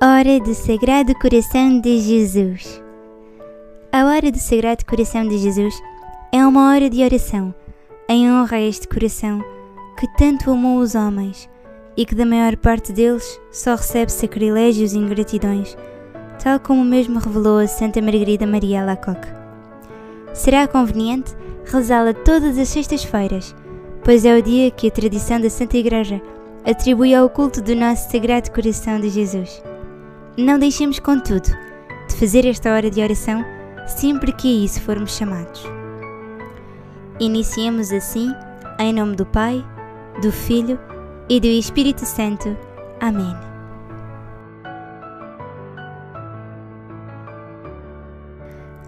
Hora do Sagrado Coração de Jesus. A hora do Sagrado Coração de Jesus é uma hora de oração em honra a este coração que tanto amou os homens e que da maior parte deles só recebe sacrilégios e ingratidões, tal como mesmo revelou a Santa Margarida Maria Alacoque. Será conveniente rezá-la todas as sextas-feiras, pois é o dia que a tradição da Santa Igreja atribui ao culto do nosso Sagrado Coração de Jesus. Não deixemos, contudo, de fazer esta hora de oração sempre que a isso formos chamados. Iniciemos assim, em nome do Pai, do Filho e do Espírito Santo. Amém.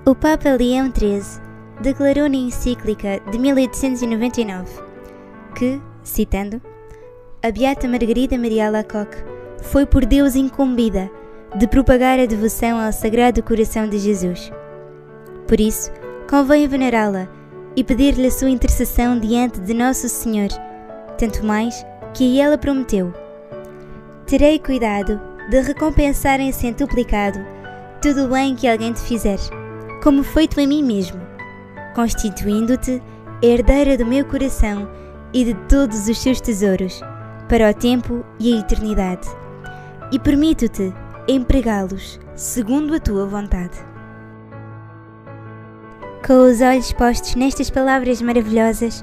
O Papa Leão XIII declarou na encíclica de 1899 que, citando, a Beata Margarida Maria Alacoque foi por Deus incumbida de propagar a devoção ao Sagrado Coração de Jesus. Por isso, convém venerá-la e pedir-lhe a sua intercessão diante de Nosso Senhor, tanto mais que ela prometeu: Terei cuidado de recompensar em centuplicado tudo o bem que alguém te fizer, como feito a mim mesmo, constituindo-te herdeira do meu coração e de todos os seus tesouros, para o tempo e a eternidade. E permito-te empregá-los segundo a tua vontade. Com os olhos postos nestas palavras maravilhosas,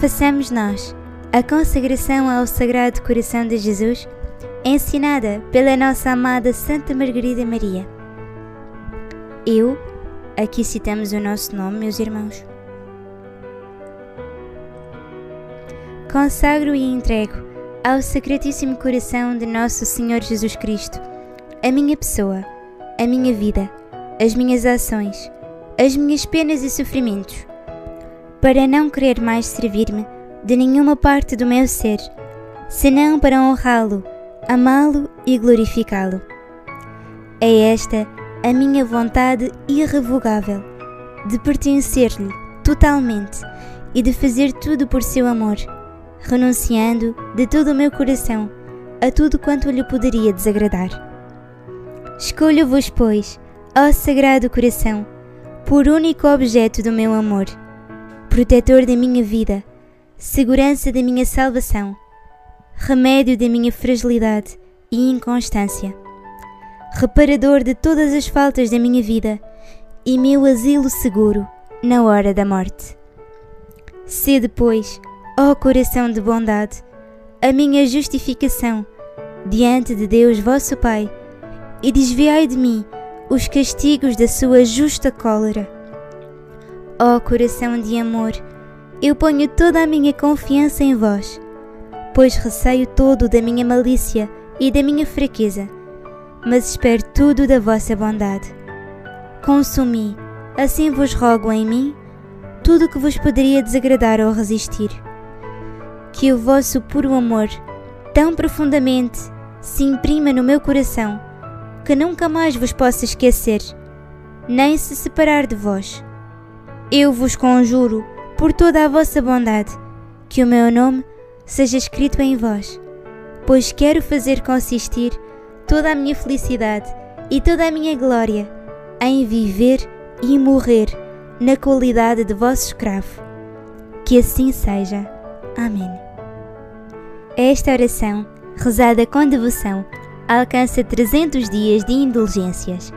façamos nós a consagração ao Sagrado Coração de Jesus, ensinada pela nossa amada Santa Margarida Maria. Eu, aqui citamos o nosso nome, meus irmãos, consagro e entrego ao Sacratíssimo Coração de Nosso Senhor Jesus Cristo a minha pessoa, a minha vida, as minhas ações, as minhas penas e sofrimentos, para não querer mais servir-me de nenhuma parte do meu ser, senão para honrá-lo, amá-lo e glorificá-lo. É esta a minha vontade irrevogável de pertencer-lhe totalmente e de fazer tudo por seu amor, renunciando de todo o meu coração a tudo quanto lhe poderia desagradar. Escolho-vos, pois, ó Sagrado Coração, por único objeto do meu amor, protetor da minha vida segurança da minha salvação, remédio da minha fragilidade e inconstância, reparador de todas as faltas da minha vida e meu asilo seguro na hora da morte. Sede, pois, ó coração de bondade, a minha justificação diante de Deus vosso Pai, e desviai de mim os castigos da sua justa cólera. Ó coração de amor, eu ponho toda a minha confiança em vós, pois receio todo da minha malícia e da minha fraqueza, mas espero tudo da vossa bondade. Consumi, assim vos rogo em mim, tudo que vos poderia desagradar ou resistir. Que o vosso puro amor, tão profundamente, se imprima no meu coração, que nunca mais vos possa esquecer, nem se separar de vós. Eu vos conjuro, por toda a vossa bondade, que o meu nome seja escrito em vós, pois quero fazer consistir toda a minha felicidade e toda a minha glória em viver e morrer na qualidade de vosso escravo. Que assim seja. Amém. Esta oração, rezada com devoção, alcança 300 dias de indulgências.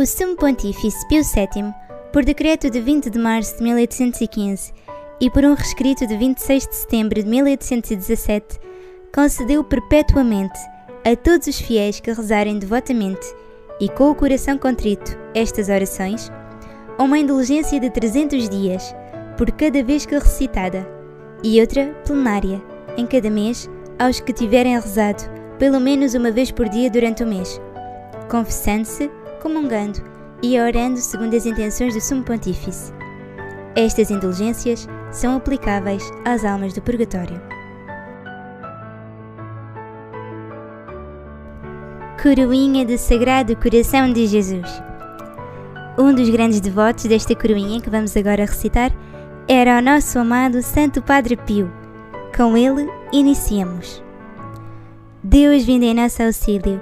O Sumo Pontífice Pio VII, por decreto de 20 de março de 1815 e por um rescrito de 26 de setembro de 1817, concedeu perpetuamente a todos os fiéis que rezarem devotamente e com o coração contrito estas orações, uma indulgência de 300 dias por cada vez que recitada e outra plenária em cada mês aos que tiverem rezado pelo menos uma vez por dia durante o mês, confessando-se, comungando e orando segundo as intenções do Sumo Pontífice. Estas indulgências são aplicáveis às almas do purgatório. Coroinha do Sagrado Coração de Jesus. Um dos grandes devotos desta coroinha que vamos agora recitar era o nosso amado Santo Padre Pio. Com ele, iniciamos. Deus vindo em nosso auxílio,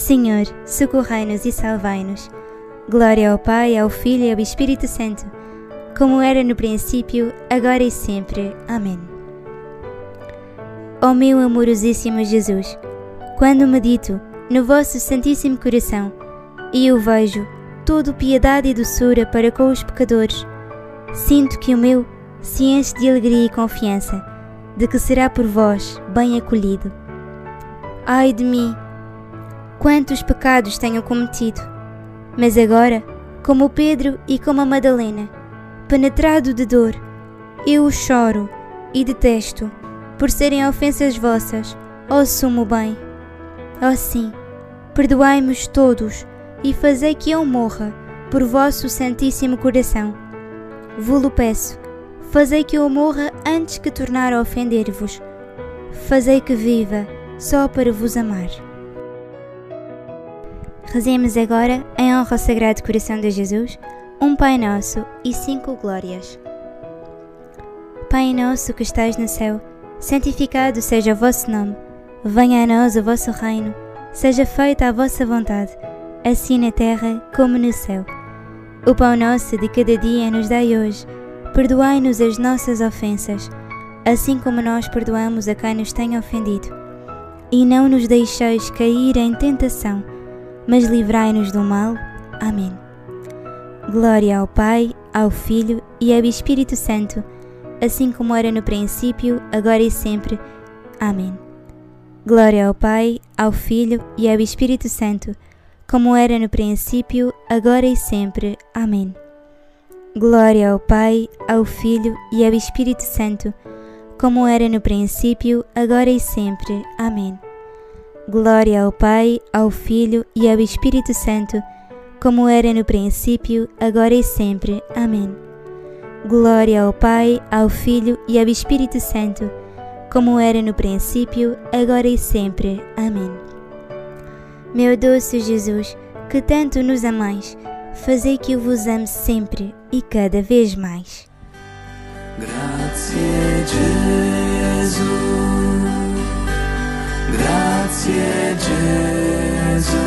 Senhor, socorrei-nos e salvai-nos. Glória ao Pai, ao Filho e ao Espírito Santo, como era no princípio, agora e sempre. Amém. Ó meu amorosíssimo Jesus, quando medito no vosso Santíssimo Coração e o vejo todo piedade e doçura para com os pecadores, sinto que o meu se enche de alegria e confiança de que será por vós bem acolhido. Ai de mim! Quantos pecados tenho cometido! Mas agora, como Pedro e como a Madalena, penetrado de dor, eu o choro e detesto por serem ofensas vossas, ó sumo bem. Ó sim, perdoai-mos todos e fazei que eu morra por vosso Santíssimo Coração. Vou-lo peço, fazei que eu morra antes que tornar a ofender-vos. Fazei que viva só para vos amar. Rezemos agora, em honra ao Sagrado Coração de Jesus, um Pai Nosso e cinco glórias. Pai nosso que estais no céu, santificado seja o vosso nome. Venha a nós o vosso reino. Seja feita a vossa vontade, assim na terra como no céu. O pão nosso de cada dia nos dai hoje. Perdoai-nos as nossas ofensas, assim como nós perdoamos a quem nos tem ofendido. E não nos deixeis cair em tentação, mas livrai-nos do mal. Amém. Glória ao Pai, ao Filho e ao Espírito Santo, assim como era no princípio, agora e sempre. Amém. Glória ao Pai, ao Filho e ao Espírito Santo, como era no princípio, agora e sempre. Amém. Glória ao Pai, ao Filho e ao Espírito Santo, como era no princípio, agora e sempre. Amém. Glória ao Pai, ao Filho e ao Espírito Santo, como era no princípio, agora e sempre. Amém. Glória ao Pai, ao Filho e ao Espírito Santo, como era no princípio, agora e sempre. Amém. Meu doce Jesus, que tanto nos amais, fazei que eu vos ame sempre e cada vez mais. Grazie Gesù, grazie Gesù,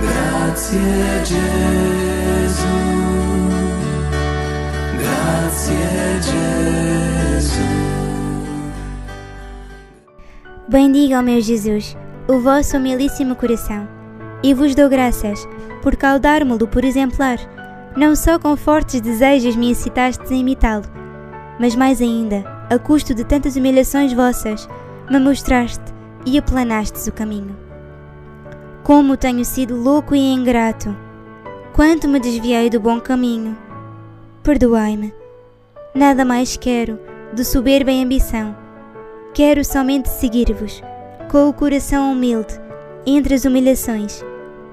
grazie Gesù, grazie Gesù. Bendiga, ó meu Jesus, o vosso humilíssimo coração, e vos dou graças por caudar-me-lo por exemplar, não só com fortes desejos me incitastes a imitá-lo, mas mais ainda, a custo de tantas humilhações vossas, me mostraste e aplanastes o caminho. Como tenho sido louco e ingrato, quanto me desviei do bom caminho. Perdoai-me. Nada mais quero de soberba e ambição. Quero somente seguir-vos, com o coração humilde, entre as humilhações,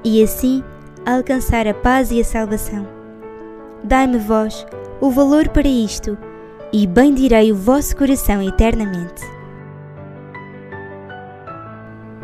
e assim alcançar a paz e a salvação. Dai-me vós o valor para isto, e bendirei o vosso coração eternamente.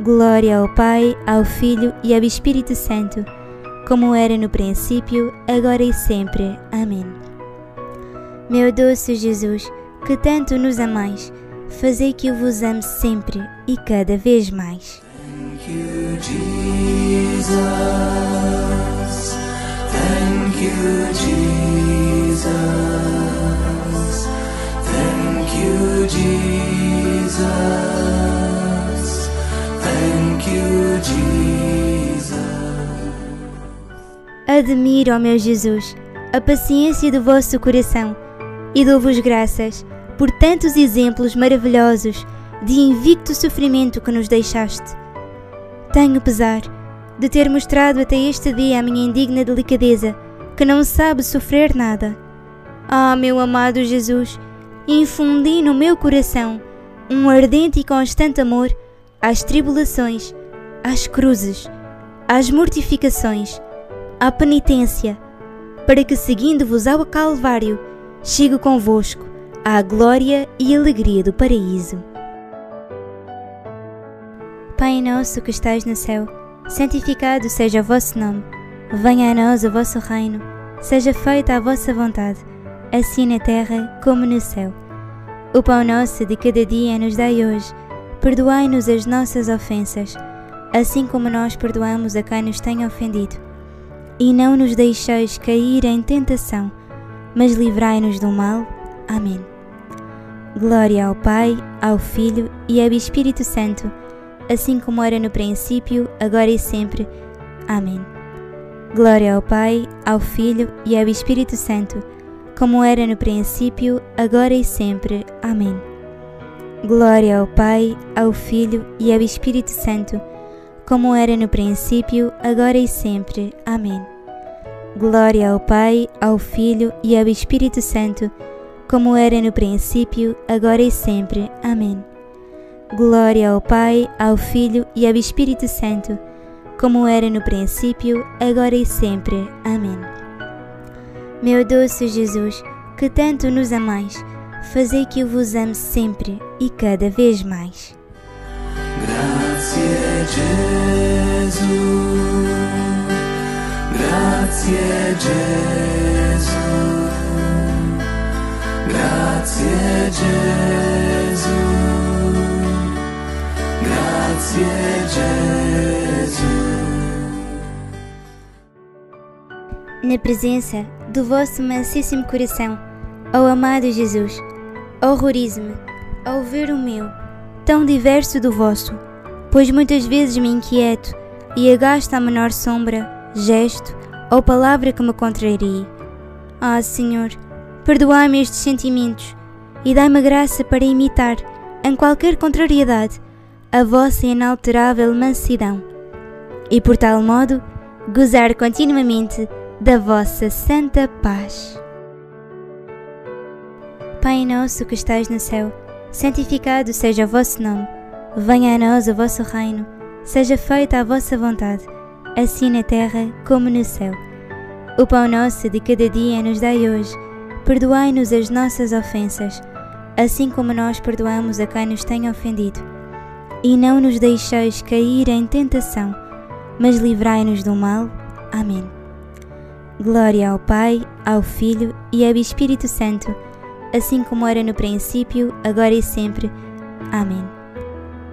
Glória ao Pai, ao Filho e ao Espírito Santo, como era no princípio, agora e sempre. Amém. Meu doce Jesus, que tanto nos amais, fazei que eu vos ame sempre e cada vez mais. Thank you, Jesus. Thank you, Thank you, Jesus. Admiro, ó meu Jesus, a paciência do vosso coração e dou-vos graças por tantos exemplos maravilhosos de invicto sofrimento que nos deixaste. Tenho pesar de ter mostrado até este dia a minha indigna delicadeza, que não sabe sofrer nada. Ah, meu amado Jesus, infundi no meu coração um ardente e constante amor às tribulações, às cruzes, às mortificações, à penitência, para que, seguindo-vos ao Calvário, chegue convosco à glória e alegria do paraíso. Pai nosso que estais no céu, santificado seja o vosso nome. Venha a nós o vosso reino. Seja feita a vossa vontade, assim na terra como no céu. O pão nosso de cada dia nos dai hoje. Perdoai-nos as nossas ofensas, assim como nós perdoamos a quem nos tem ofendido. E não nos deixeis cair em tentação, mas livrai-nos do mal. Amém. Glória ao Pai, ao Filho e ao Espírito Santo assim como era no princípio, agora e sempre. Amém. Glória ao Pai, ao Filho e ao Espírito Santo, como era no princípio, agora e sempre. Amém. Glória ao Pai, ao Filho e ao Espírito Santo, como era no princípio, agora e sempre. Amém. Glória ao Pai, ao Filho e ao Espírito Santo, como era no princípio, agora e sempre. Amém. Glória ao Pai, ao Filho e ao Espírito Santo, como era no princípio, agora e sempre. Amém. Meu doce Jesus, que tanto nos amais, fazei que eu vos ame sempre e cada vez mais. Grazie Gesù, grazie Gesù, grazie Gesù, grazie Gesù. Na presença do vosso mansíssimo coração, ó amado Jesus, horrorize-me ao ver o meu, tão diverso do vosso, pois muitas vezes me inquieto e agasto a menor sombra, gesto ou palavra que me contrarie. Ah, Senhor, perdoai-me estes sentimentos e dai-me graça para imitar, em qualquer contrariedade, a vossa inalterável mansidão, e por tal modo gozar continuamente da vossa santa paz. Pai nosso que estais no céu, santificado seja o vosso nome. Venha a nós o vosso reino. Seja feita a vossa vontade, assim na terra como no céu. O pão nosso de cada dia nos dai hoje. Perdoai-nos as nossas ofensas, assim como nós perdoamos a quem nos tem ofendido. E não nos deixeis cair em tentação, mas livrai-nos do mal. Amém. Glória ao Pai, ao Filho e ao Espírito Santo, assim como era no princípio, agora e sempre. Amém.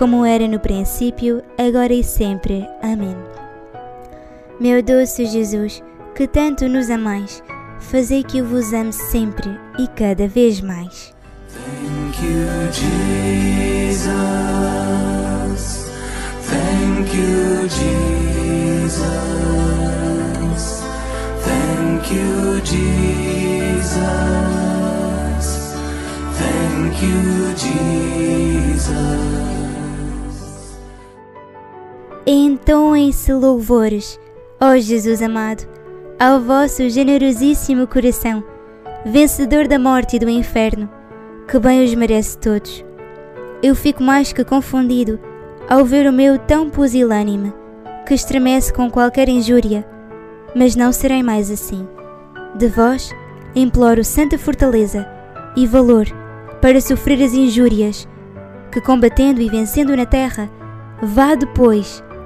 como era no princípio, agora e sempre. Amém. Meu doce Jesus, que tanto nos amais, fazei que eu vos ame sempre e cada vez mais. Thank you, Jesus. Thank you, Jesus. Thank you, Jesus. Thank you, Jesus. Entoem-se louvores, ó Jesus amado, ao vosso generosíssimo coração, vencedor da morte e do inferno, que bem os merece todos. Eu fico mais que confundido ao ver o meu tão pusilânime, que estremece com qualquer injúria, mas não serei mais assim. De vós imploro santa fortaleza, e valor para sofrer as injúrias, que combatendo e vencendo na terra, vá depois,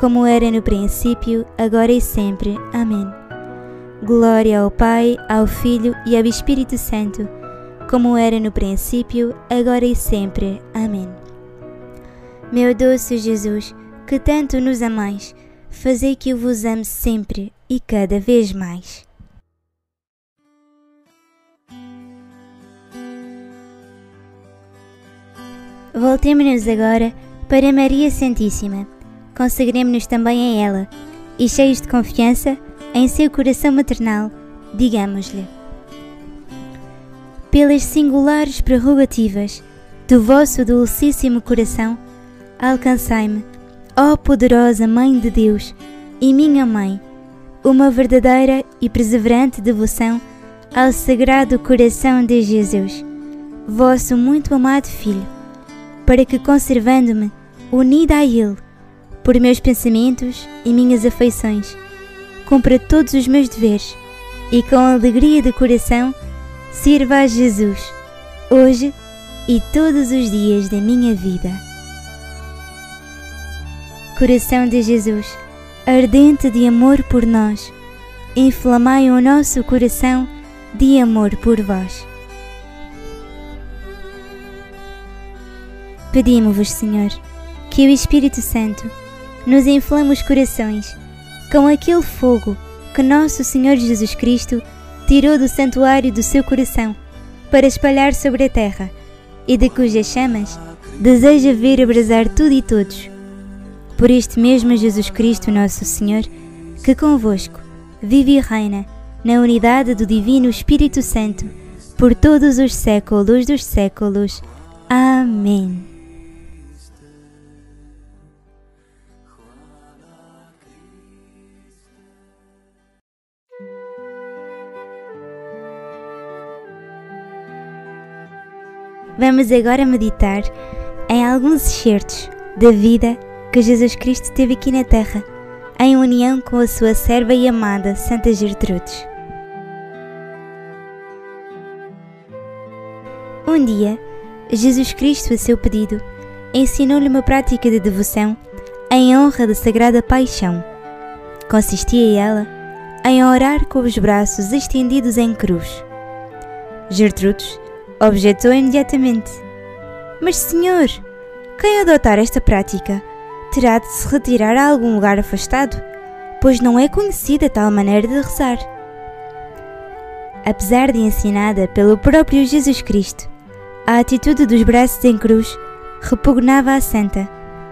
como era no princípio, agora e sempre. Amém. Glória ao Pai, ao Filho e ao Espírito Santo, como era no princípio, agora e sempre. Amém. Meu doce Jesus, que tanto nos amais, fazei que eu vos ame sempre e cada vez mais. Voltemos-nos agora para Maria Santíssima. Consagremos-nos também a ela e, cheios de confiança em seu coração maternal, digamos-lhe: Pelas singulares prerrogativas do vosso dulcíssimo coração, alcançai-me, ó poderosa Mãe de Deus e minha Mãe, uma verdadeira e perseverante devoção ao Sagrado Coração de Jesus, vosso muito amado Filho, para que, conservando-me unida a Ele, por meus pensamentos e minhas afeições, cumpra todos os meus deveres e com alegria de coração sirva a Jesus, hoje e todos os dias da minha vida. Coração de Jesus, ardente de amor por nós, inflamai o nosso coração de amor por vós. Pedimos-vos, Senhor, que o Espírito Santo nos inflame os corações com aquele fogo que nosso Senhor Jesus Cristo tirou do santuário do seu coração para espalhar sobre a terra e de cujas chamas deseja ver abrasar tudo e todos. Por este mesmo Jesus Cristo, nosso Senhor, que convosco vive e reina na unidade do Divino Espírito Santo, por todos os séculos dos séculos. Amém. Vamos agora meditar em alguns excertos da vida que Jesus Cristo teve aqui na Terra, em união com a sua serva e amada Santa Gertrudes. Um dia, Jesus Cristo, a seu pedido, ensinou-lhe uma prática de devoção em honra da Sagrada Paixão. Consistia ela em orar com os braços estendidos em cruz. Gertrudes objetou imediatamente: Mas, senhor, quem adotar esta prática terá de se retirar a algum lugar afastado, pois não é conhecida tal maneira de rezar. Apesar de ensinada pelo próprio Jesus Cristo, a atitude dos braços em cruz repugnava a santa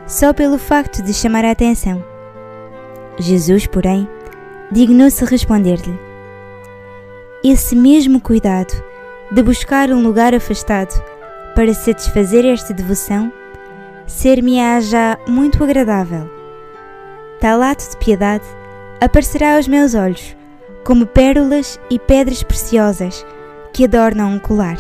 só pelo facto de chamar a atenção. Jesus, porém, dignou-se responder-lhe: Esse mesmo cuidado de buscar um lugar afastado para satisfazer esta devoção, ser-me-á já muito agradável. Tal ato de piedade aparecerá aos meus olhos como pérolas e pedras preciosas que adornam um colar.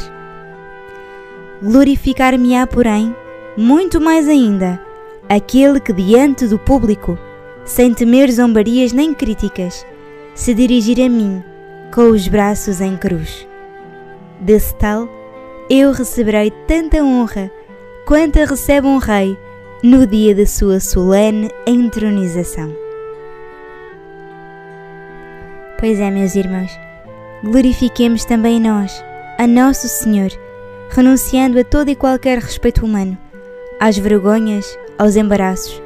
Glorificar-me-á, porém, muito mais ainda, aquele que diante do público, sem temer zombarias nem críticas, se dirigir a mim com os braços em cruz. Desse tal, eu receberei tanta honra quanta recebe um rei no dia da sua solene entronização. Pois é, meus irmãos, glorifiquemos também nós, a Nosso Senhor, renunciando a todo e qualquer respeito humano, às vergonhas, aos embaraços,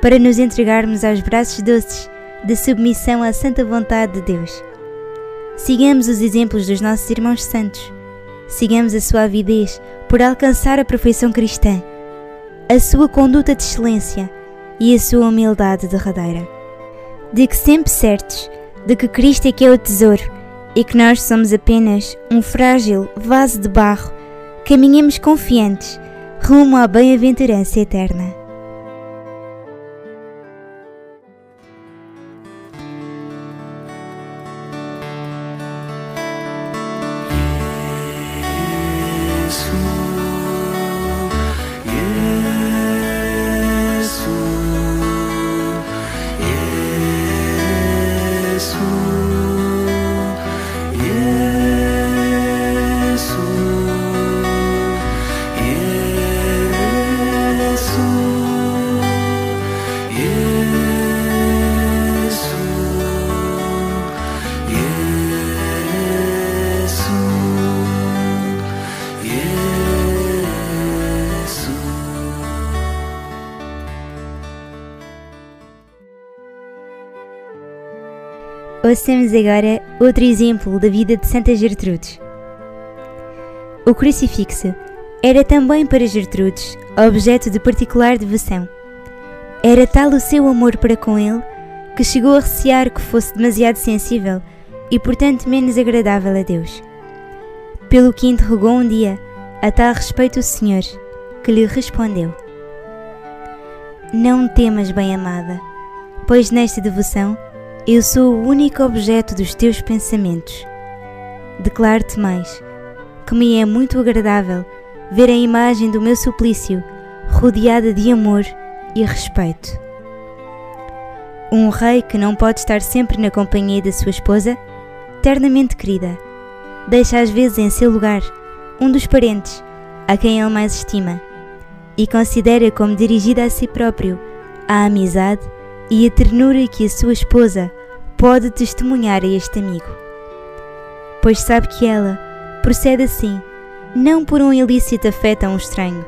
para nos entregarmos aos braços doces de submissão à santa vontade de Deus. Sigamos os exemplos dos nossos irmãos santos. Sigamos a sua avidez por alcançar a perfeição cristã, a sua conduta de excelência e a sua humildade derradeira. De que sempre certos de que Cristo é que é o tesouro e que nós somos apenas um frágil vaso de barro, caminhemos confiantes rumo à bem-aventurança eterna. Ouçamos agora outro exemplo da vida de Santa Gertrudes. O crucifixo era também para Gertrudes objeto de particular devoção. Era tal o seu amor para com ele que chegou a recear que fosse demasiado sensível e, portanto, menos agradável a Deus. Pelo que interrogou um dia a tal respeito o Senhor, que lhe respondeu: Não temas, bem-amada, pois nesta devoção eu sou o único objeto dos teus pensamentos. Declaro-te mais, que me é muito agradável ver a imagem do meu suplício rodeada de amor e respeito. Um rei que não pode estar sempre na companhia da sua esposa, ternamente querida, deixa às vezes em seu lugar um dos parentes a quem ele mais estima e considera como dirigida a si próprio a amizade e a ternura que a sua esposa pode testemunhar a este amigo. Pois sabe que ela procede assim, não por um ilícito afeto a um estranho,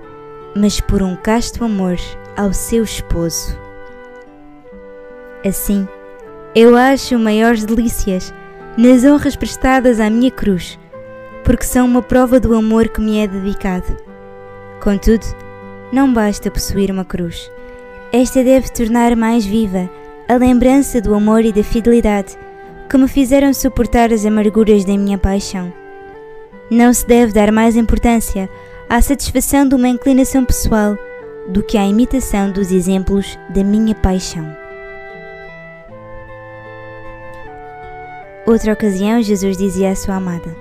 mas por um casto amor ao seu esposo. Assim, eu acho maiores delícias nas honras prestadas à minha cruz, porque são uma prova do amor que me é dedicado. Contudo, não basta possuir uma cruz esta deve tornar mais viva a lembrança do amor e da fidelidade que me fizeram suportar as amarguras da minha paixão. Não se deve dar mais importância à satisfação de uma inclinação pessoal do que à imitação dos exemplos da minha paixão. Outra ocasião, Jesus dizia à sua amada: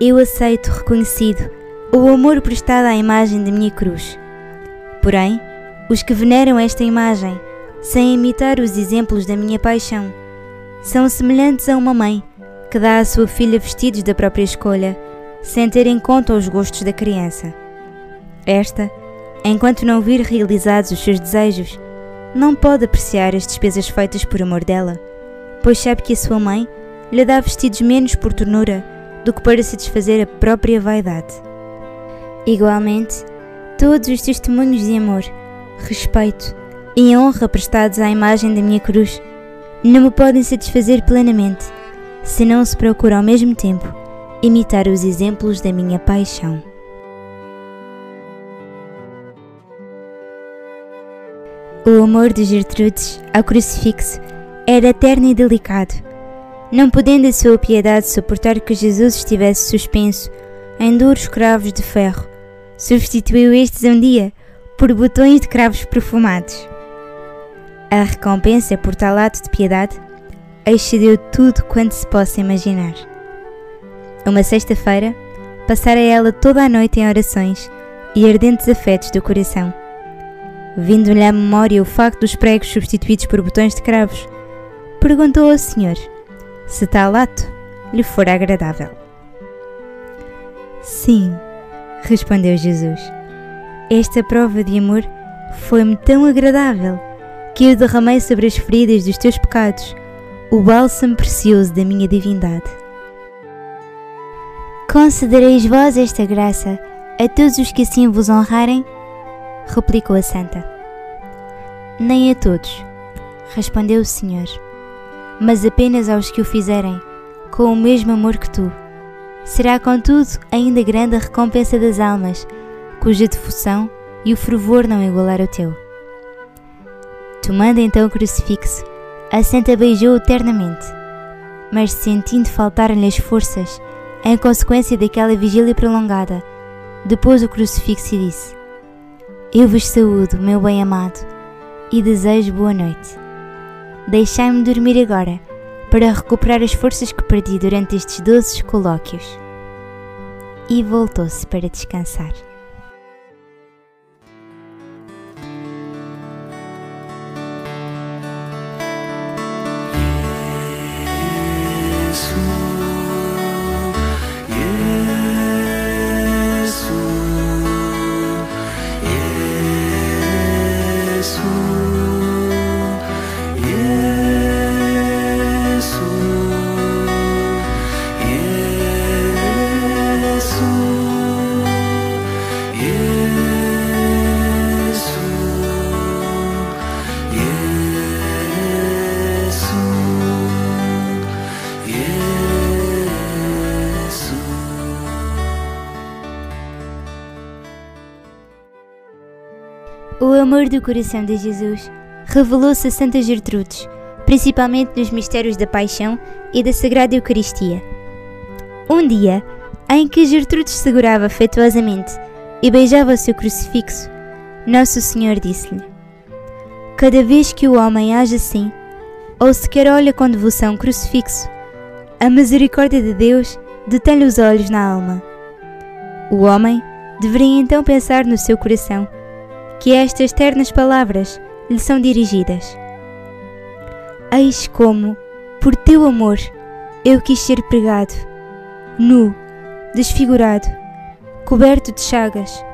Eu aceito reconhecido o amor prestado à imagem da minha cruz. Porém, os que veneram esta imagem, sem imitar os exemplos da minha paixão, são semelhantes a uma mãe que dá à sua filha vestidos da própria escolha, sem ter em conta os gostos da criança. Esta, enquanto não vir realizados os seus desejos, não pode apreciar as despesas feitas por amor dela, pois sabe que a sua mãe lhe dá vestidos menos por ternura do que para satisfazer a própria vaidade. Igualmente, todos os testemunhos de amor respeito e honra prestados à imagem da minha cruz não me podem satisfazer plenamente se não se procura ao mesmo tempo imitar os exemplos da minha paixão. O amor de Gertrudes ao crucifixo era eterno e delicado. Não podendo a sua piedade suportar que Jesus estivesse suspenso em duros cravos de ferro, substituiu estes um dia por botões de cravos perfumados. A recompensa por tal ato de piedade excedeu tudo quanto se possa imaginar. Uma sexta-feira, passara ela toda a noite em orações e ardentes afetos do coração. Vindo-lhe à memória o facto dos pregos substituídos por botões de cravos, perguntou ao Senhor se tal ato lhe fora agradável. Sim, respondeu Jesus. Esta prova de amor foi-me tão agradável que eu derramei sobre as feridas dos teus pecados o bálsamo precioso da minha divindade. Concedereis vós esta graça a todos os que assim vos honrarem? replicou a santa. Nem a todos, respondeu o Senhor, mas apenas aos que o fizerem, com o mesmo amor que tu. Será, contudo, ainda grande a recompensa das almas, cuja devoção e o fervor não igualar o teu. Tomando então o crucifixo, a santa beijou-o mas sentindo faltar-lhe as forças, em consequência daquela vigília prolongada, depois o crucifixo e disse: Eu vos saúdo, meu bem-amado, e desejo boa noite. Deixai-me dormir agora, para recuperar as forças que perdi durante estes doces colóquios. E voltou-se para descansar. Do coração de Jesus revelou-se a Santa Gertrudes, principalmente nos mistérios da Paixão e da Sagrada Eucaristia. Um dia, em que Gertrudes segurava afetuosamente e beijava o seu crucifixo, Nosso Senhor disse-lhe: Cada vez que o homem age assim, ou sequer olha com devoção o crucifixo, a misericórdia de Deus detém-lhe os olhos na alma. O homem deveria então pensar no seu coração que estas ternas palavras lhe são dirigidas. Eis como, por teu amor, eu quis ser pregado, nu, desfigurado, coberto de chagas,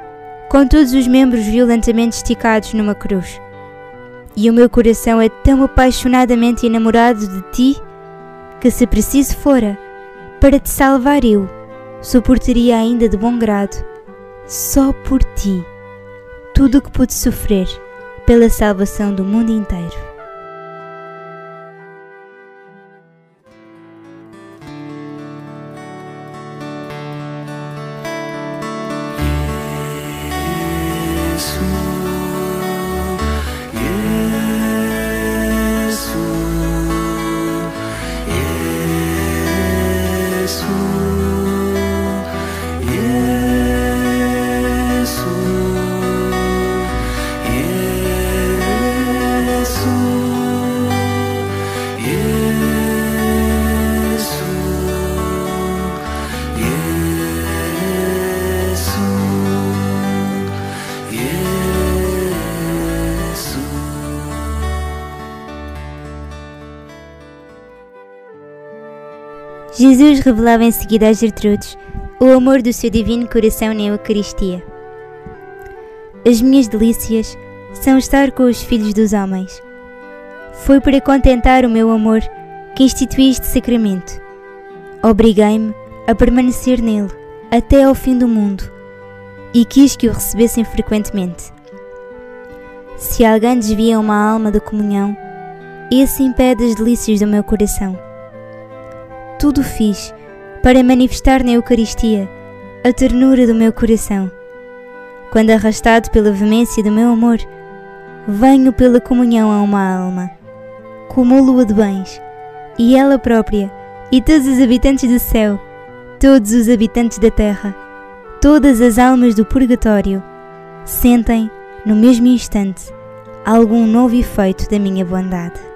com todos os membros violentamente esticados numa cruz. E o meu coração é tão apaixonadamente enamorado de ti que, se preciso fora, para te salvar eu, suportaria ainda de bom grado, só por ti tudo o que pude sofrer pela salvação do mundo inteiro. Revelava em seguida a Gertrudes o amor do seu divino coração na Eucaristia. As minhas delícias são estar com os filhos dos homens. Foi para contentar o meu amor que instituí este sacramento. Obriguei-me a permanecer nele até ao fim do mundo e quis que o recebessem frequentemente. Se alguém desvia uma alma da comunhão, esse impede as delícias do meu coração tudo fiz para manifestar na Eucaristia a ternura do meu coração. Quando arrastado pela veemência do meu amor, venho pela comunhão a uma alma, cumulo-a de bens, e ela própria, e todos os habitantes do céu, todos os habitantes da terra, todas as almas do purgatório, sentem, no mesmo instante, algum novo efeito da minha bondade.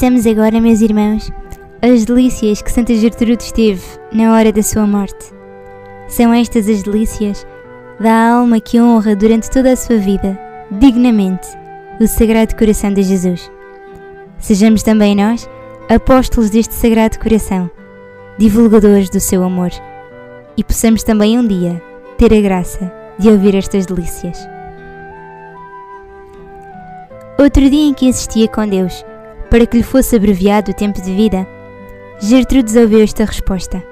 Ouçamos agora, meus irmãos, as delícias que Santa Gertrude teve na hora da sua morte. São estas as delícias da alma que honra durante toda a sua vida, dignamente, o Sagrado Coração de Jesus. Sejamos também nós apóstolos deste Sagrado Coração, divulgadores do seu amor, e possamos também um dia ter a graça de ouvir estas delícias. Outro dia em que insistia com Deus para que lhe fosse abreviado o tempo de vida, Gertrudes ouviu esta resposta.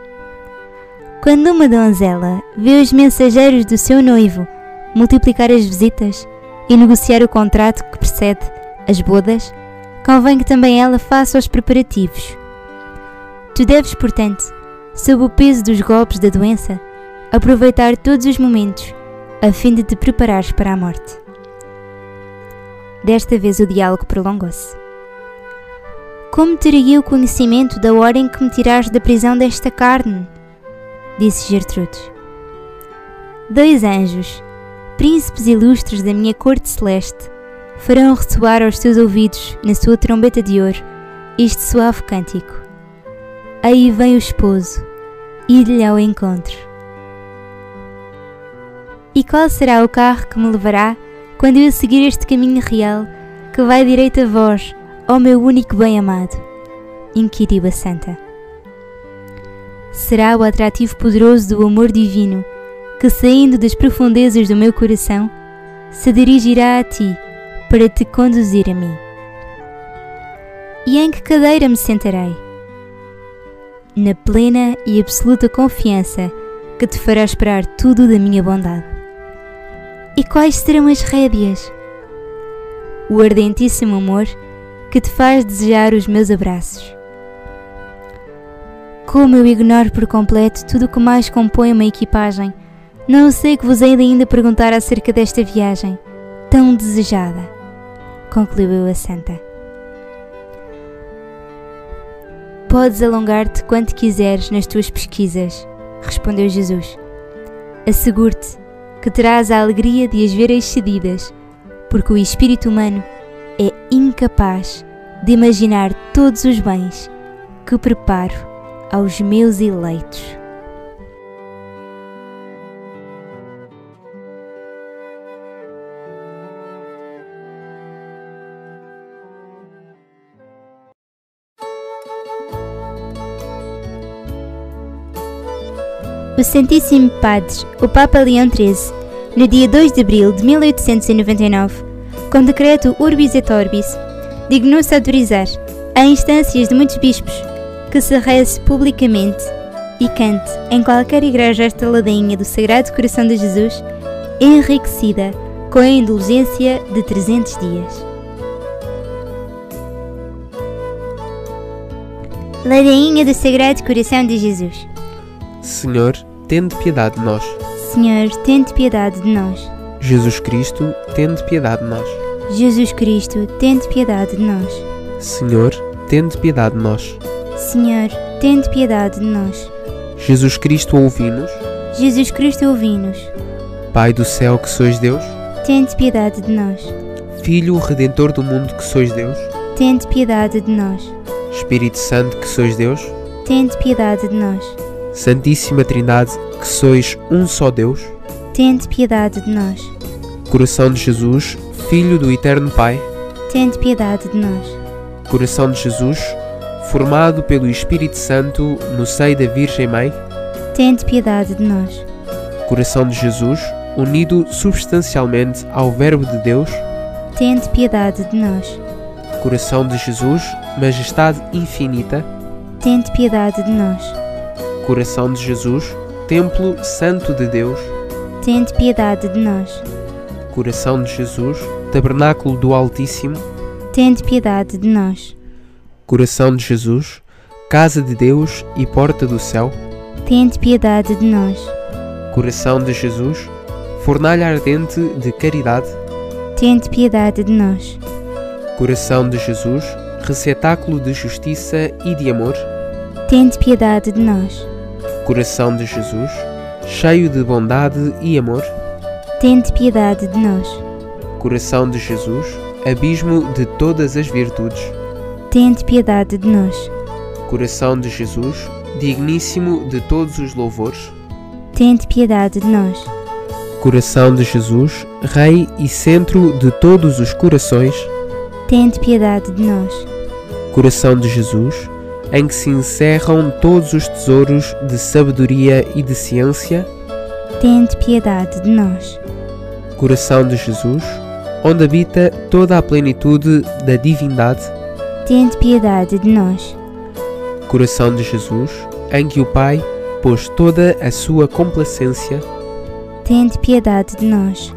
Quando uma donzela vê os mensageiros do seu noivo multiplicar as visitas e negociar o contrato que precede as bodas, convém que também ela faça os preparativos. Tu deves, portanto, sob o peso dos golpes da doença, aproveitar todos os momentos a fim de te preparares para a morte. Desta vez o diálogo prolongou-se. Como teria o conhecimento da hora em que me tirares da prisão desta carne? Disse Gertrude. Dois anjos, príncipes ilustres da minha corte celeste, farão ressoar aos teus ouvidos, na sua trombeta de ouro, este suave cântico. Aí vem o esposo, ir-lhe ao encontro. E qual será o carro que me levará quando eu seguir este caminho real que vai direito a vós, ó meu único bem-amado? inquiriu a santa. Será o atrativo poderoso do amor divino que, saindo das profundezas do meu coração, se dirigirá a ti para te conduzir a mim. E em que cadeira me sentarei? Na plena e absoluta confiança que te fará esperar tudo da minha bondade. E quais serão as rédeas? O ardentíssimo amor que te faz desejar os meus abraços. Como eu ignoro por completo tudo o que mais compõe uma equipagem, não sei que vos hei de ainda perguntar acerca desta viagem, tão desejada, concluiu a santa. Podes alongar-te quanto quiseres nas tuas pesquisas, respondeu Jesus. Asseguro-te que terás a alegria de as ver excedidas, porque o espírito humano é incapaz de imaginar todos os bens que preparo aos meus eleitos. O Santíssimo Padre, o Papa Leão XIII, no dia 2 de abril de 1899, com decreto Urbis et Orbis, dignou-se autorizar, a instâncias de muitos bispos, que se reze publicamente e cante em qualquer igreja esta ladainha do Sagrado Coração de Jesus, enriquecida com a indulgência de 300 dias. Ladainha do Sagrado Coração de Jesus. Senhor, tende piedade de nós. Senhor, tende piedade de nós. Jesus Cristo, tende piedade de nós. Jesus Cristo, tende piedade de nós. Senhor, tende piedade de nós. Senhor, tende piedade de nós. Jesus Cristo, ouvi-nos. Jesus Cristo, ouvi-nos. Pai do céu, que sois Deus. Tende piedade de nós. Filho Redentor do mundo, que sois Deus. Tende piedade de nós. Espírito Santo, que sois Deus. Tende piedade de nós. Santíssima Trindade, que sois um só Deus. Tende piedade de nós. Coração de Jesus, Filho do Eterno Pai. Tende piedade de nós. Coração de Jesus, formado pelo Espírito Santo no seio da Virgem Mãe. Tende piedade de nós. Coração de Jesus, unido substancialmente ao Verbo de Deus. Tende piedade de nós. Coração de Jesus, Majestade infinita. Tende piedade de nós. Coração de Jesus, Templo Santo de Deus. Tende piedade de nós. Coração de Jesus, Tabernáculo do Altíssimo. Tende piedade de nós. Coração de Jesus, Casa de Deus e Porta do Céu. Tende piedade de nós. Coração de Jesus, Fornalha ardente de caridade. Tende piedade de nós. Coração de Jesus, Receptáculo de justiça e de amor. Tende piedade de nós. Coração de Jesus, cheio de bondade e amor. Tende piedade de nós. Coração de Jesus, abismo de todas as virtudes. tende piedade de nós. Coração de Jesus, digníssimo de todos os louvores. Tende piedade de nós. Coração de Jesus, Rei e centro de todos os corações. Tende piedade de nós. Coração de Jesus, em que se encerram todos os tesouros de sabedoria e de ciência. Tende piedade de nós. Coração de Jesus, onde habita toda a plenitude da divindade. Tende piedade de nós. Coração de Jesus, em que o Pai pôs toda a sua complacência. Tende piedade de nós.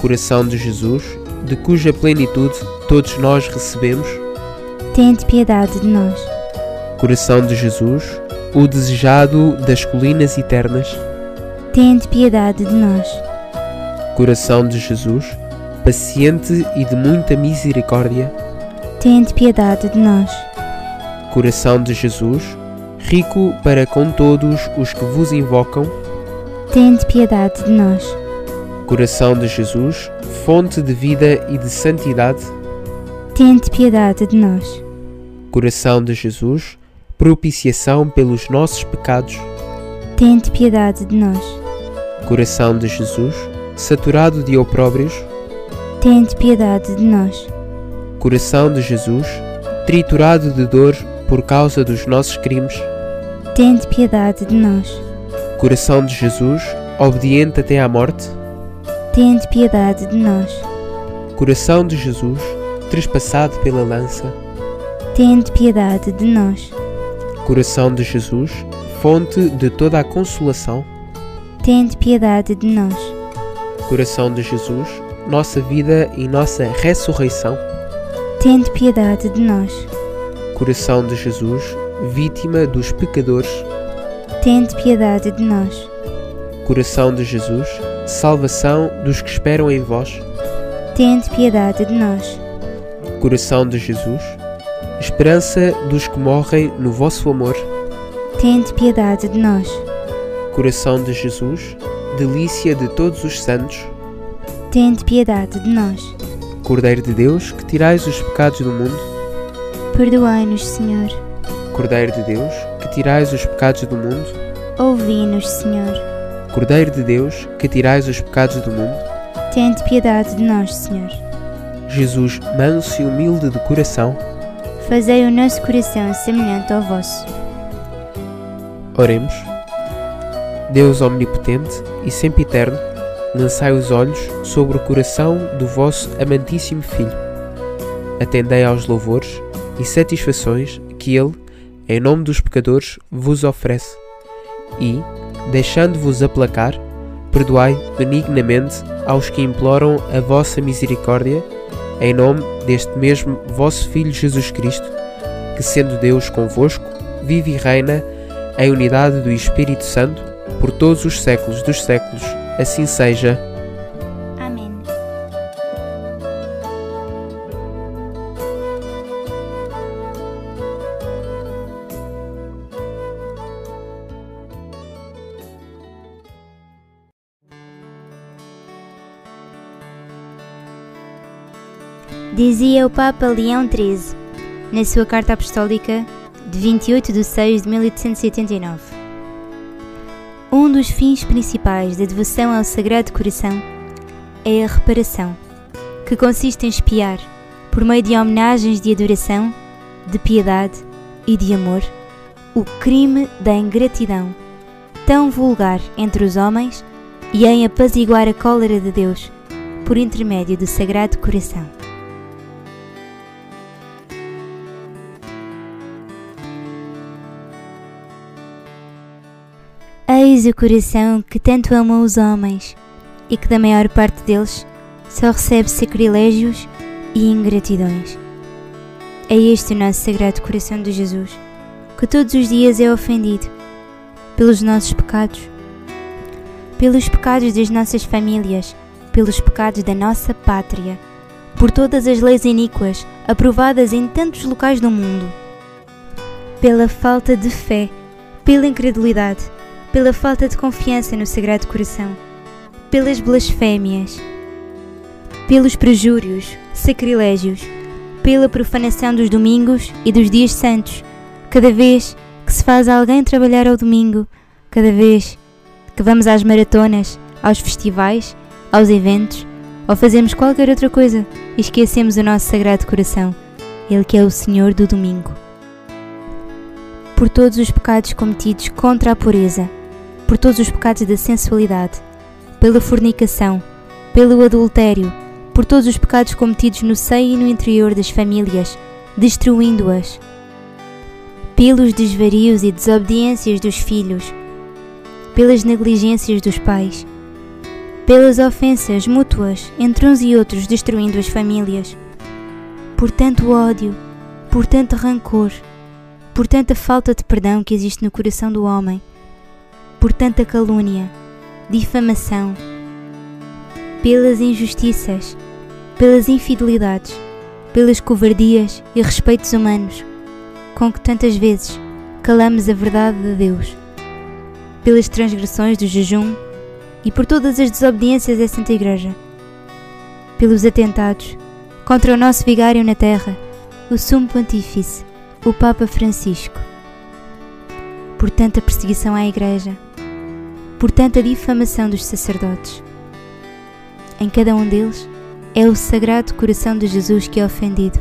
Coração de Jesus, de cuja plenitude todos nós recebemos. Tende piedade de nós. Coração de Jesus, o desejado das colinas eternas. Tende piedade de nós. Coração de Jesus, paciente e de muita misericórdia. Tende piedade de nós. Coração de Jesus, rico para com todos os que vos invocam. Tende piedade de nós. Coração de Jesus, fonte de vida e de santidade. Tende piedade de nós. Coração de Jesus, propiciação pelos nossos pecados. Tende piedade de nós. Coração de Jesus, saturado de opróbrios. Tende piedade de nós. Coração de Jesus, triturado de dor por causa dos nossos crimes. Tende piedade de nós. Coração de Jesus, obediente até à morte. Tende piedade de nós. Coração de Jesus, trespassado pela lança. Tende piedade de nós. Coração de Jesus, fonte de toda a consolação. Tende piedade de nós. Coração de Jesus, nossa vida e nossa ressurreição. Tende piedade de nós. Coração de Jesus, vítima dos pecadores. Tende piedade de nós. Coração de Jesus, salvação dos que esperam em vós. Tende piedade de nós. Coração de Jesus, esperança dos que morrem no vosso amor. Tende piedade de nós. Coração de Jesus, delícia de todos os santos. Tende piedade de nós. Cordeiro de Deus, que tirais os pecados do mundo. Perdoai-nos, Senhor. Cordeiro de Deus, que tirais os pecados do mundo. Ouvi-nos, Senhor. Cordeiro de Deus, que tirais os pecados do mundo. Tende piedade de nós, Senhor. Jesus, manso e humilde de coração. Fazei o nosso coração semelhante ao vosso. Oremos. Deus omnipotente e sempre eterno, lançai os olhos sobre o coração do vosso amantíssimo Filho. Atendei aos louvores e satisfações que Ele, em nome dos pecadores, vos oferece. E, deixando-vos aplacar, perdoai benignamente aos que imploram a vossa misericórdia, em nome deste mesmo vosso Filho Jesus Cristo, que, sendo Deus convosco, vive e reina em unidade do Espírito Santo, por todos os séculos dos séculos. Assim seja. Amém. Dizia o Papa Leão XIII, na sua carta apostólica de 28 de 6 de 1889. Um dos fins principais da devoção ao Sagrado Coração é a reparação, que consiste em expiar, por meio de homenagens de adoração, de piedade e de amor, o crime da ingratidão, tão vulgar entre os homens, e em apaziguar a cólera de Deus, por intermédio do Sagrado Coração. Eis o coração que tanto ama os homens e que da maior parte deles só recebe sacrilégios e ingratidões. É este o nosso sagrado coração de Jesus, que todos os dias é ofendido pelos nossos pecados, pelos pecados das nossas famílias, pelos pecados da nossa pátria, por todas as leis iníquas aprovadas em tantos locais do mundo, pela falta de fé, pela incredulidade, pela falta de confiança no Sagrado Coração, pelas blasfémias, pelos prejúrios, sacrilégios, pela profanação dos domingos e dos dias santos, cada vez que se faz alguém trabalhar ao domingo, cada vez que vamos às maratonas, aos festivais, aos eventos, ou fazemos qualquer outra coisa e esquecemos o nosso sagrado coração, Ele que é o Senhor do domingo. Por todos os pecados cometidos contra a pureza, por todos os pecados da sensualidade, pela fornicação, pelo adultério, por todos os pecados cometidos no seio e no interior das famílias, destruindo-as, pelos desvarios e desobediências dos filhos, pelas negligências dos pais, pelas ofensas mútuas entre uns e outros, destruindo as famílias, por tanto ódio, por tanto rancor, por tanta falta de perdão que existe no coração do homem, por tanta calúnia, difamação, pelas injustiças, pelas infidelidades, pelas covardias e respeitos humanos, com que tantas vezes calamos a verdade de Deus, pelas transgressões do jejum e por todas as desobediências da Santa Igreja, pelos atentados contra o nosso vigário na terra, o Sumo Pontífice, o Papa Francisco, por tanta perseguição à Igreja, por tanta difamação dos sacerdotes. Em cada um deles é o Sagrado Coração de Jesus que é ofendido.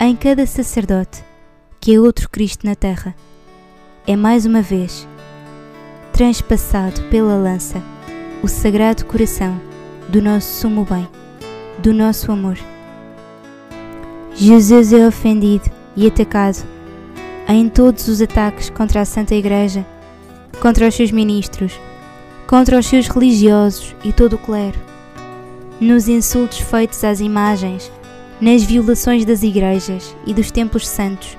Em cada sacerdote, que é outro Cristo na terra, é mais uma vez transpassado pela lança o Sagrado Coração do nosso sumo bem, do nosso amor. Jesus é ofendido e atacado em todos os ataques contra a Santa Igreja, contra os seus ministros, contra os seus religiosos e todo o clero nos insultos feitos às imagens, nas violações das igrejas e dos templos santos,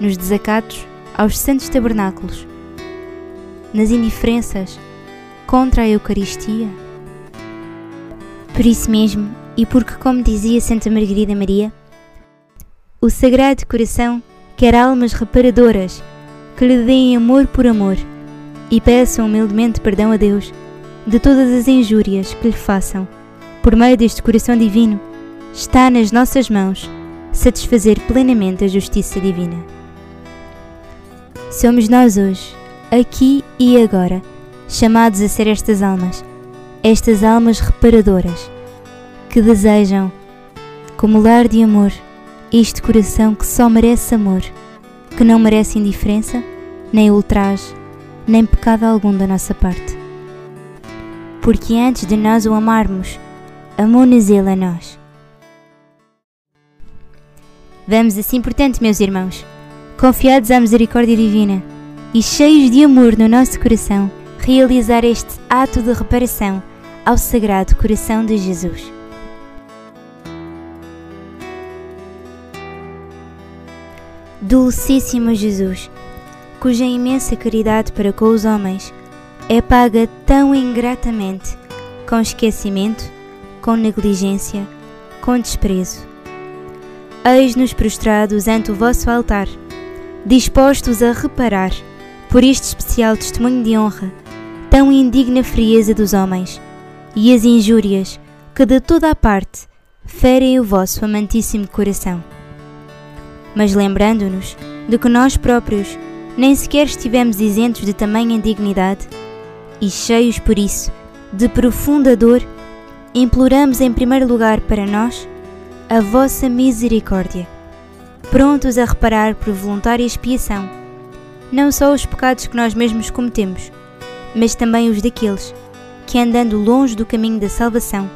nos desacatos aos santos tabernáculos, nas indiferenças contra a Eucaristia. Por isso mesmo, e porque, como dizia Santa Margarida Maria, o Sagrado Coração quer almas reparadoras que lhe deem amor por amor e peçam humildemente perdão a Deus de todas as injúrias que lhe façam, por meio deste coração divino, está nas nossas mãos satisfazer plenamente a justiça divina. Somos nós hoje, aqui e agora, chamados a ser estas almas, estas almas reparadoras, que desejam, como lar de amor, este coração que só merece amor, que não merece indiferença, nem ultraje, nem pecado algum da nossa parte porque antes de nós o amarmos, amou-nos Ele a nós. Vamos assim, portanto, meus irmãos, confiados à misericórdia divina e cheios de amor no nosso coração, realizar este ato de reparação ao Sagrado Coração de Jesus. Dulcíssimo Jesus, cuja imensa caridade para com os homens é paga tão ingratamente, com esquecimento, com negligência, com desprezo. Eis-nos prostrados ante o vosso altar, dispostos a reparar, por este especial testemunho de honra, tão indigna frieza dos homens e as injúrias que de toda a parte ferem o vosso amantíssimo coração. Mas lembrando-nos de que nós próprios nem sequer estivemos isentos de tamanha indignidade, e cheios por isso de profunda dor, imploramos em primeiro lugar para nós a vossa misericórdia, prontos a reparar por voluntária expiação não só os pecados que nós mesmos cometemos, mas também os daqueles que, andando longe do caminho da salvação,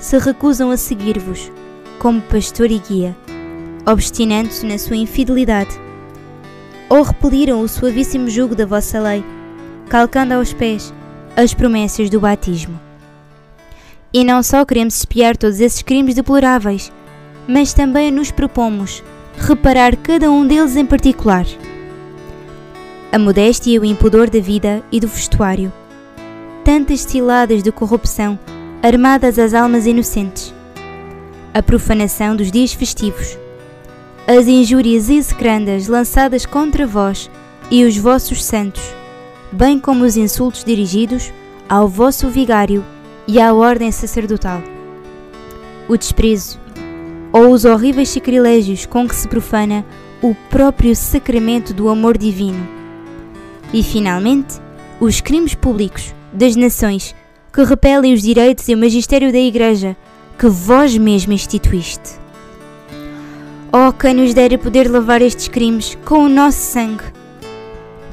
se recusam a seguir-vos como pastor e guia, obstinando-se na sua infidelidade, ou repeliram o suavíssimo jugo da vossa lei, calcando aos pés as promessas do batismo. E não só queremos espiar todos esses crimes deploráveis, mas também nos propomos reparar cada um deles em particular. A modéstia e o impudor da vida e do vestuário. Tantas ciladas de corrupção armadas às almas inocentes. A profanação dos dias festivos. As injúrias execrandas lançadas contra vós e os vossos santos bem como os insultos dirigidos ao vosso vigário e à ordem sacerdotal. O desprezo, ou os horríveis sacrilégios com que se profana o próprio sacramento do amor divino. E, finalmente, os crimes públicos das nações que repelem os direitos e o magistério da Igreja que vós mesmo instituíste. Oh, quem nos dera poder lavar estes crimes com o nosso sangue!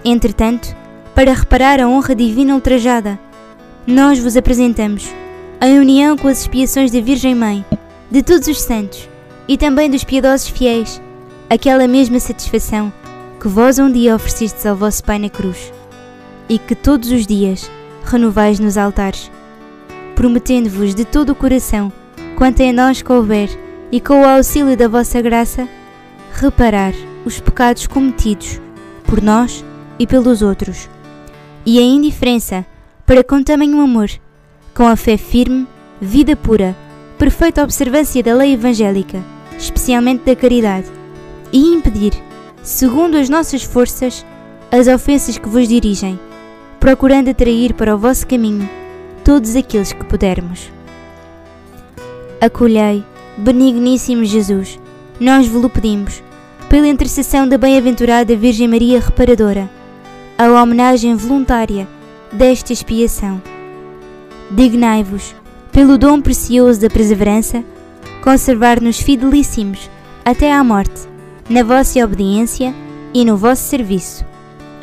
Entretanto, para reparar a honra divina ultrajada, nós vos apresentamos, em união com as expiações da Virgem Mãe, de todos os santos e também dos piedosos fiéis, aquela mesma satisfação que vós um dia oferecestes ao vosso Pai na cruz e que todos os dias renovais nos altares, prometendo-vos de todo o coração, quanto em nós couber e com o auxílio da vossa graça, reparar os pecados cometidos por nós e pelos outros, e a indiferença para com tamanho amor, com a fé firme, vida pura, perfeita observância da lei evangélica, especialmente da caridade, e impedir, segundo as nossas forças, as ofensas que vos dirigem, procurando atrair para o vosso caminho todos aqueles que pudermos. Acolhei, benigníssimo Jesus, nós vos pedimos, pela intercessão da bem-aventurada Virgem Maria Reparadora, a homenagem voluntária desta expiação. Dignai-vos, pelo dom precioso da perseverança, conservar-nos fidelíssimos até à morte, na vossa obediência e no vosso serviço,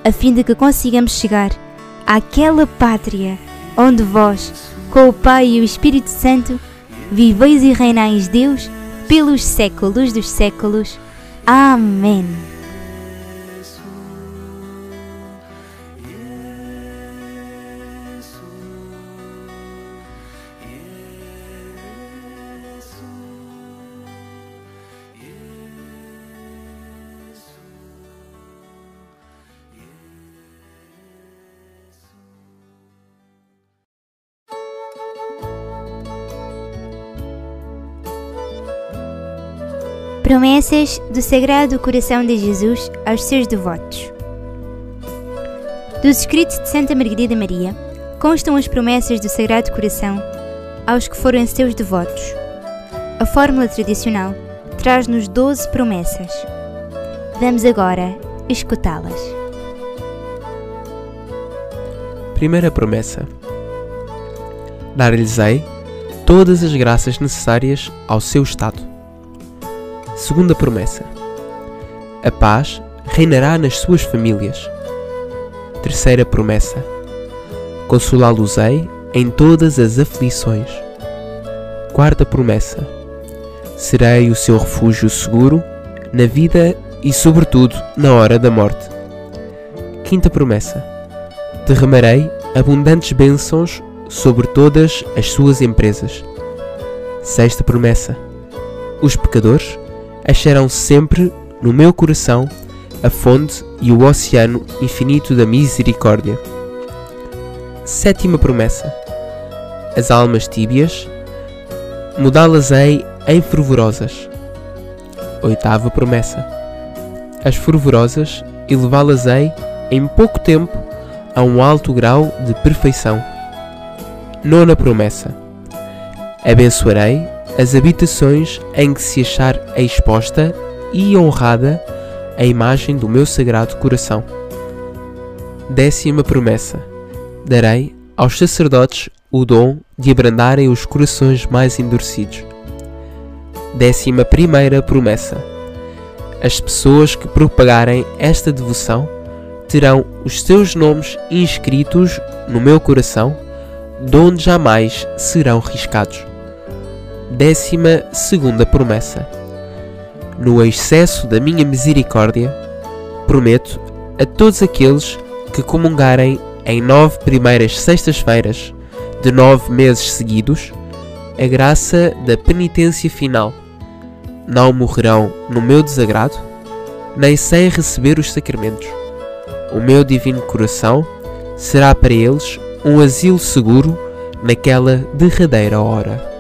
a fim de que consigamos chegar àquela pátria onde vós, com o Pai e o Espírito Santo, viveis e reinais Deus pelos séculos dos séculos. Amém. Promessas do Sagrado Coração de Jesus aos seus devotos. Dos escritos de Santa Margarida Maria constam as promessas do Sagrado Coração aos que forem seus devotos. A fórmula tradicional traz-nos 12 promessas. Vamos agora escutá-las. Primeira promessa: Dar-lhes-ei todas as graças necessárias ao seu estado. Segunda promessa: A paz reinará nas suas famílias. Terceira promessa: Consolá-los-ei em todas as aflições. Quarta promessa: Serei o seu refúgio seguro na vida e, sobretudo, na hora da morte. Quinta promessa: Derramarei abundantes bênçãos sobre todas as suas empresas. Sexta promessa: Os pecadores acharão sempre no meu coração a fonte e o oceano infinito da misericórdia. Sétima promessa: As almas tíbias mudá-las-ei em fervorosas. Oitava promessa: As fervorosas elevá-las-ei em pouco tempo a um alto grau de perfeição. Nona promessa: Abençoarei as habitações em que se achar exposta e honrada a imagem do meu sagrado coração. Décima promessa: Darei aos sacerdotes o dom de abrandarem os corações mais endurecidos. Décima primeira promessa: As pessoas que propagarem esta devoção terão os seus nomes inscritos no meu coração, de onde jamais serão riscados. Décima segunda promessa. No excesso da minha misericórdia, prometo a todos aqueles que comungarem em nove primeiras sextas-feiras de nove meses seguidos a graça da penitência final. Não morrerão no meu desagrado, nem sem receber os sacramentos. O meu divino coração será para eles um asilo seguro naquela derradeira hora.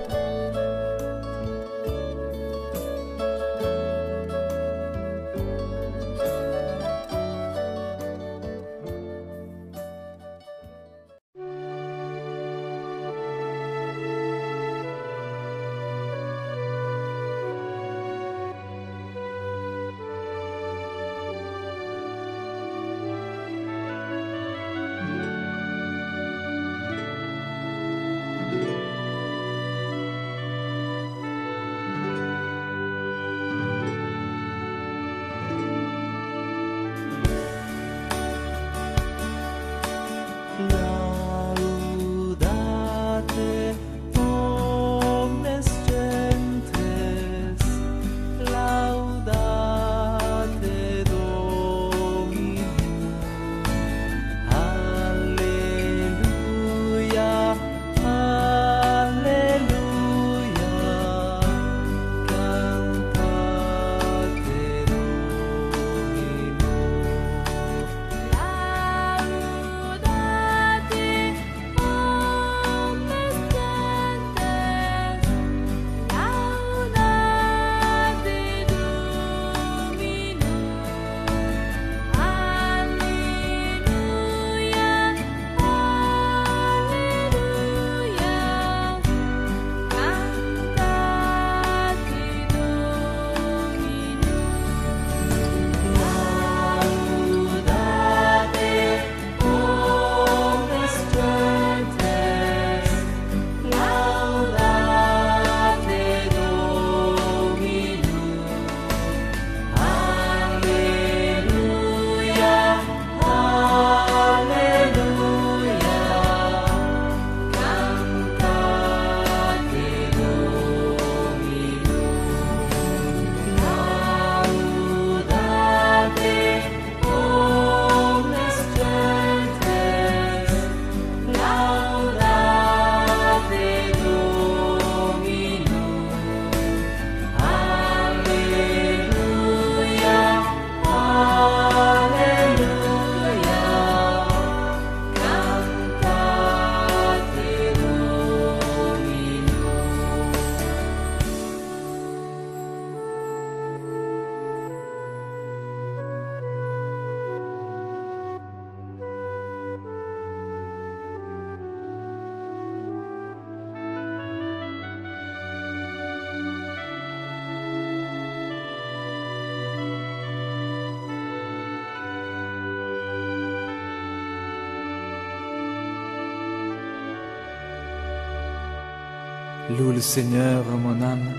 Le Seigneur, mon âme.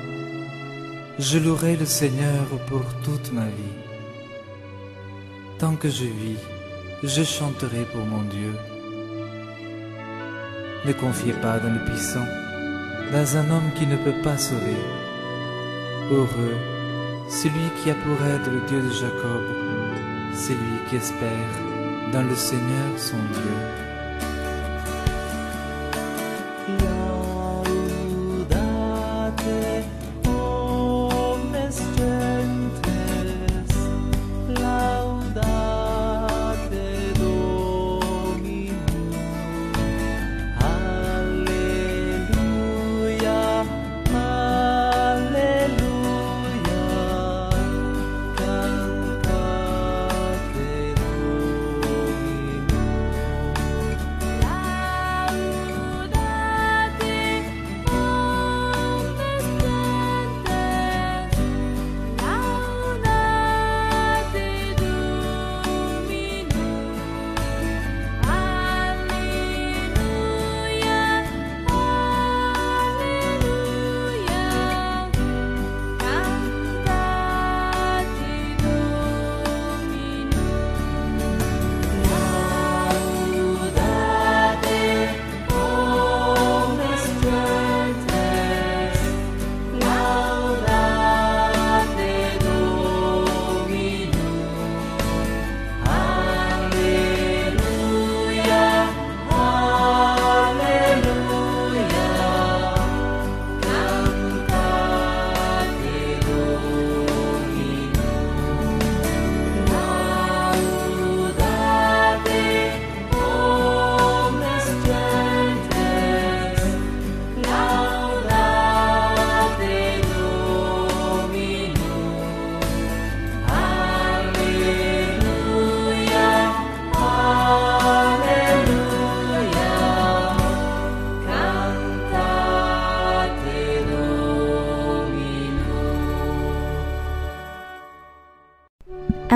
Je louerai le Seigneur pour toute ma vie. Tant que je vis, je chanterai pour mon Dieu. Ne confiez pas dans le puissant, dans un homme qui ne peut pas sauver. Heureux, celui qui a pour aide le Dieu de Jacob, celui qui espère dans le Seigneur son Dieu.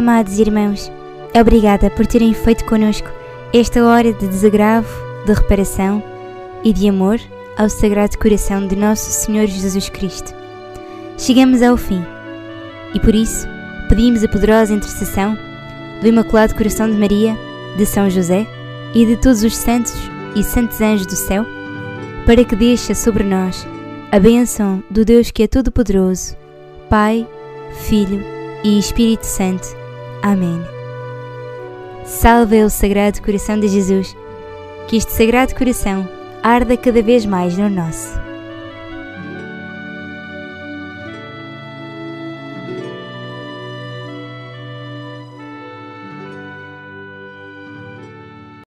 Amados irmãos, obrigada por terem feito conosco esta hora de desagravo, de reparação e de amor ao Sagrado Coração de Nosso Senhor Jesus Cristo. Chegamos ao fim e por isso pedimos a poderosa intercessão do Imaculado Coração de Maria, de São José e de todos os santos e santos anjos do céu para que deixe sobre nós a bênção do Deus que é Todo-Poderoso, Pai, Filho e Espírito Santo. Amém. Salve o Sagrado Coração de Jesus, que este Sagrado Coração arda cada vez mais no nosso.